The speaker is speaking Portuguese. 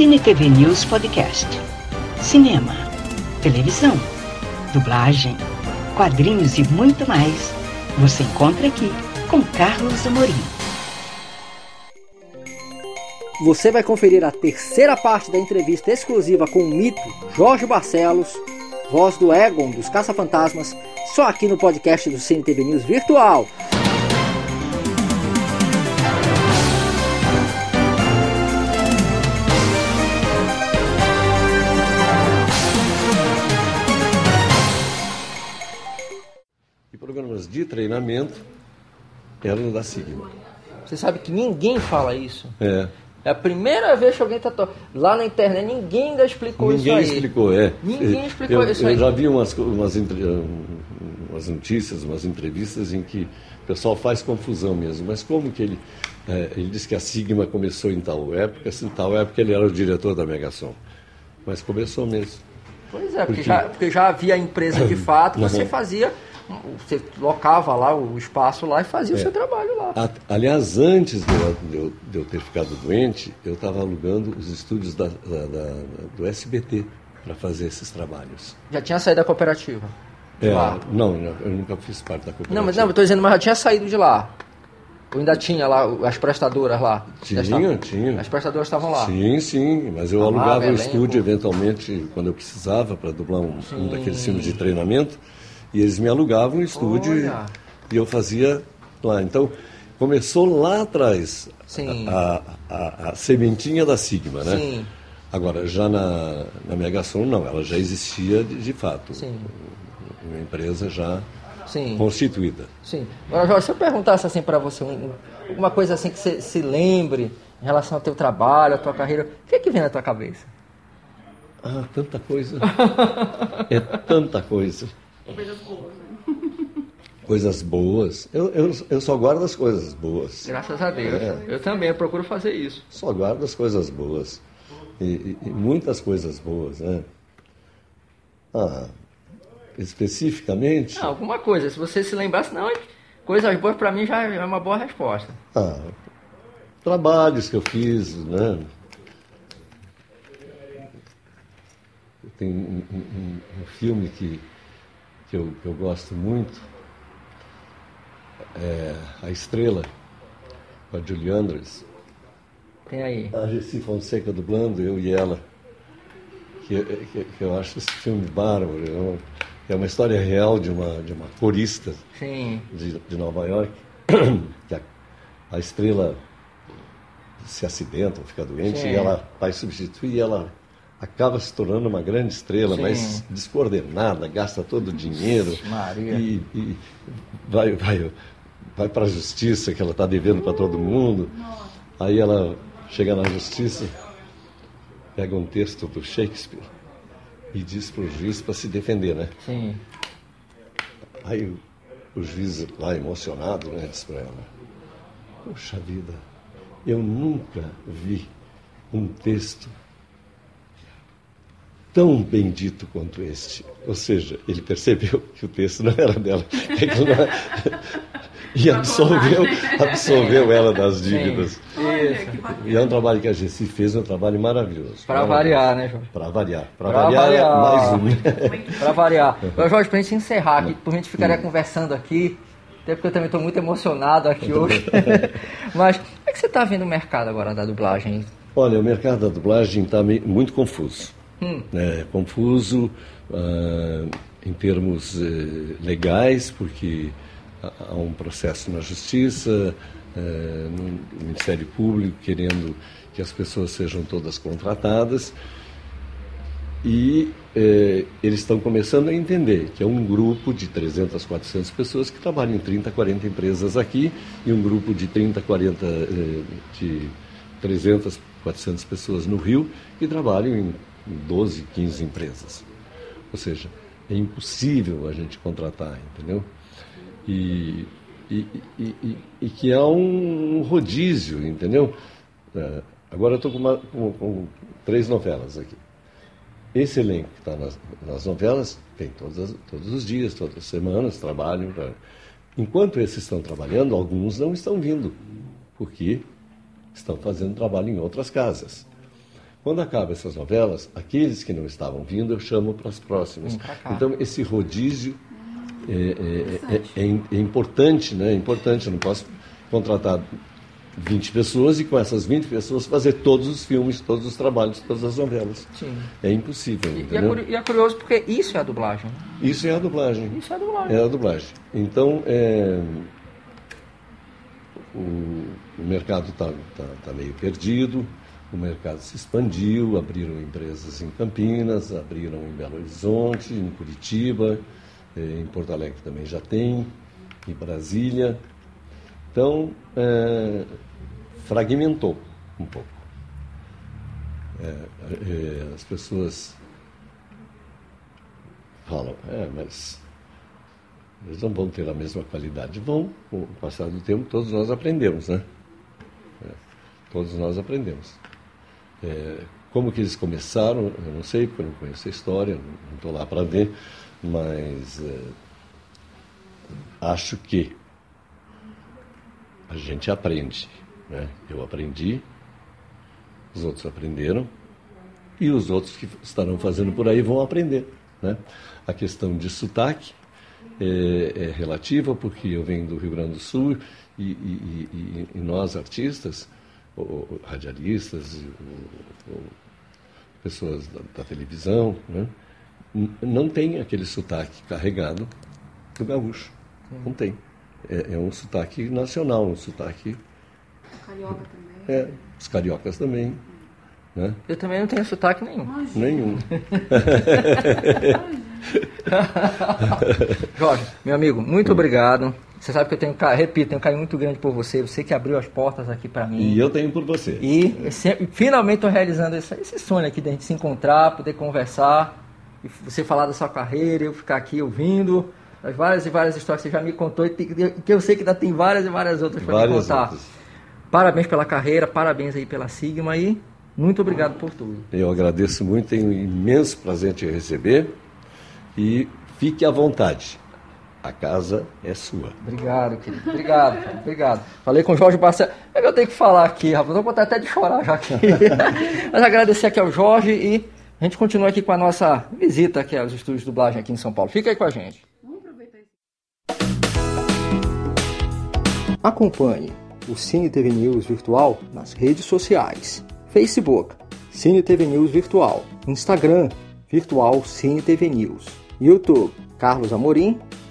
Cine TV News Podcast. Cinema, televisão, dublagem, quadrinhos e muito mais. Você encontra aqui com Carlos Amorim. Você vai conferir a terceira parte da entrevista exclusiva com o mito Jorge Barcelos, voz do Egon dos Caça-Fantasmas, só aqui no podcast do Cine TV News Virtual. De treinamento eram da Sigma. Você sabe que ninguém fala isso. É. É a primeira vez que alguém está lá na internet, ninguém ainda explicou Ninguém isso aí. explicou, é. Ninguém explicou eu, isso eu aí. já vi umas, umas, umas notícias, umas entrevistas em que o pessoal faz confusão mesmo. Mas como que ele. é, ele disse que a Sigma começou em tal época, se em tal época ele era o diretor da Megasom. Mas começou mesmo. Pois é, porque, Porque- Já, porque já havia empresa de fato, você fazia, você locava lá o espaço lá e fazia o É. seu trabalho lá. Aliás, antes de eu, de eu- ter ficado doente, eu estava alugando os estúdios da- da- da- do SBT para fazer esses trabalhos. Já tinha saído da cooperativa. É, não, eu nunca fiz parte da cooperativa. Não, mas não, eu tô dizendo, mas já tinha saído de lá. Ou ainda tinha lá as prestadoras lá? Tinha, estavam- tinha. As prestadoras estavam lá. Sim, sim, mas eu Amava, alugava o elenco. estúdio eventualmente quando eu precisava para dublar um, um daqueles filmes de treinamento e eles me alugavam o estúdio e, Olha. e eu fazia lá. Então começou lá atrás Sim. a, a- a sementinha da Sigma, né? Sim. Agora já na, na Megason não, ela já existia de, de fato, Sim. uma empresa já Sim. constituída. Sim. Agora, Jorge, se eu perguntasse assim para você, um- um- alguma coisa assim que você se lembre em relação ao teu trabalho, à tua carreira, o que é que vem na tua cabeça? Ah, tanta coisa. é tanta coisa. Coisas boas. Eu, eu, eu só guardo as coisas boas. Graças a Deus. É. Eu também, eu procuro fazer isso. Só guardo as coisas boas. E, e- e muitas coisas boas, né? Ah, especificamente. Não, alguma coisa, se você se lembrasse, não, coisas boas para mim já é uma boa resposta. Ah, trabalhos que eu fiz, né? Tem um- um- um filme que, que, eu, que eu gosto muito, é A Estrela, com a Julie Andres. Tem aí. A Gessi Fonseca dublando, eu e ela. Que, que, que eu acho esse filme bárbaro. É uma, é uma história real de uma, de uma corista Sim. de, de Nova York, que a, a estrela se acidenta ou fica doente Sim. e ela vai substituir e ela acaba se tornando uma grande estrela, Sim. mas descoordenada, gasta todo o dinheiro Maria. e, e vai, vai, vai para a justiça que ela está devendo para todo mundo. Aí ela chega na justiça, pega um texto do Shakespeare e diz para o juiz para se defender, né? Sim. Aí o, o juiz lá emocionado, né, disse para ela, Poxa vida, eu nunca vi um texto tão bendito quanto este. Ou seja, ele percebeu que o texto não era dela. não era- E absolveu, absolveu ela das dívidas. Isso. E é um trabalho que a Gessi fez, um trabalho maravilhoso. Para variar, né, Jorge? Para variar. Para variar, variar. mais um. Para variar. Agora, Jorge, pra gente encerrar aqui, por gente ficaria conversando aqui, até porque eu também estou muito emocionado aqui hoje. Mas como é que você está vendo o mercado agora da dublagem? Olha, o mercado da dublagem está muito confuso. Hum. É, confuso ah, em termos eh, legais, porque há um processo na justiça, eh, no Ministério Público querendo que as pessoas sejam todas contratadas. E eh, eles estão começando a entender que é um grupo de 300, 400 pessoas que trabalham em 30, 40 empresas aqui e um grupo de 30, 40, eh, de 300, 400 pessoas no Rio que trabalham em 12, 15 empresas. Ou seja, é impossível a gente contratar, entendeu? E, e, e, e- que há um rodízio, entendeu? Eh, agora eu estou com, com- com três novelas aqui. Esse elenco que está nas, nas novelas vem todas, as- todos os dias, todas as semanas, trabalham. pra- Enquanto esses estão trabalhando, alguns não estão vindo, porque estão fazendo trabalho em outras casas. Quando acabam essas novelas, aqueles que não estavam vindo, eu chamo para as próximas. Então, esse rodízio é, é, é, é, é importante, né? É importante, eu não posso contratar 20 pessoas e com essas 20 pessoas fazer todos os filmes, todos os trabalhos, todas as novelas. Sim. É impossível. E, e, é, curioso porque isso é a dublagem. Isso é a dublagem. Isso é a dublagem. É a dublagem. Então, é, o, o mercado está tá, tá meio perdido, o mercado se expandiu, abriram empresas em Campinas, abriram em Belo Horizonte, em Curitiba, é, em Porto Alegre também já tem, em Brasília. Então, é, fragmentou um pouco. É, é, as pessoas falam, é, mas eles não vão ter a mesma qualidade. Vão, com o passar do tempo, todos nós aprendemos, né? É, todos nós aprendemos. É, como que eles começaram, eu não sei, porque eu não conheço a história, não estou lá para ver, mas é, acho que a gente aprende. Né? Eu aprendi, os outros aprenderam, e os outros que estarão fazendo por aí vão aprender. Né? A questão de sotaque é, é relativa, porque eu venho do Rio Grande do Sul e, e, e, e nós, artistas, ou, radialistas, ou, pessoas da, da televisão, né? não tem aquele sotaque carregado do gaúcho. Não tem é, é um sotaque nacional, um sotaque. Carioca também. É, os cariocas também. Né? Eu também não tenho sotaque nenhum. Imagina. Nenhum. Jorge, meu amigo, muito obrigado. Você sabe que eu tenho, repito, tenho um carinho muito grande por você. Você que abriu as portas aqui para mim. E eu tenho por você. E sempre, finalmente estou realizando esse, esse sonho aqui de a gente se encontrar, poder conversar, e você falar da sua carreira, eu ficar aqui ouvindo as várias e várias histórias que você já me contou e que eu sei que ainda tem várias e várias outras para me contar. Outras. Parabéns pela carreira, parabéns aí pela Sigma e muito obrigado por tudo. Eu agradeço muito, tenho um imenso prazer te receber e fique à vontade. A casa é sua. Obrigado, querido. Obrigado, cara. obrigado. Falei com o Jorge Barcelos. É que eu tenho que falar aqui, rapaz. Vou contar até de chorar já aqui. Mas agradecer aqui ao Jorge e a gente continua aqui com a nossa visita aqui aos estúdios de dublagem aqui em São Paulo. Fica aí com a gente. Acompanhe o Cine TV News Virtual nas redes sociais: Facebook, Cine TV News Virtual, Instagram, Virtual Cine TV News, YouTube, Carlos Amorim,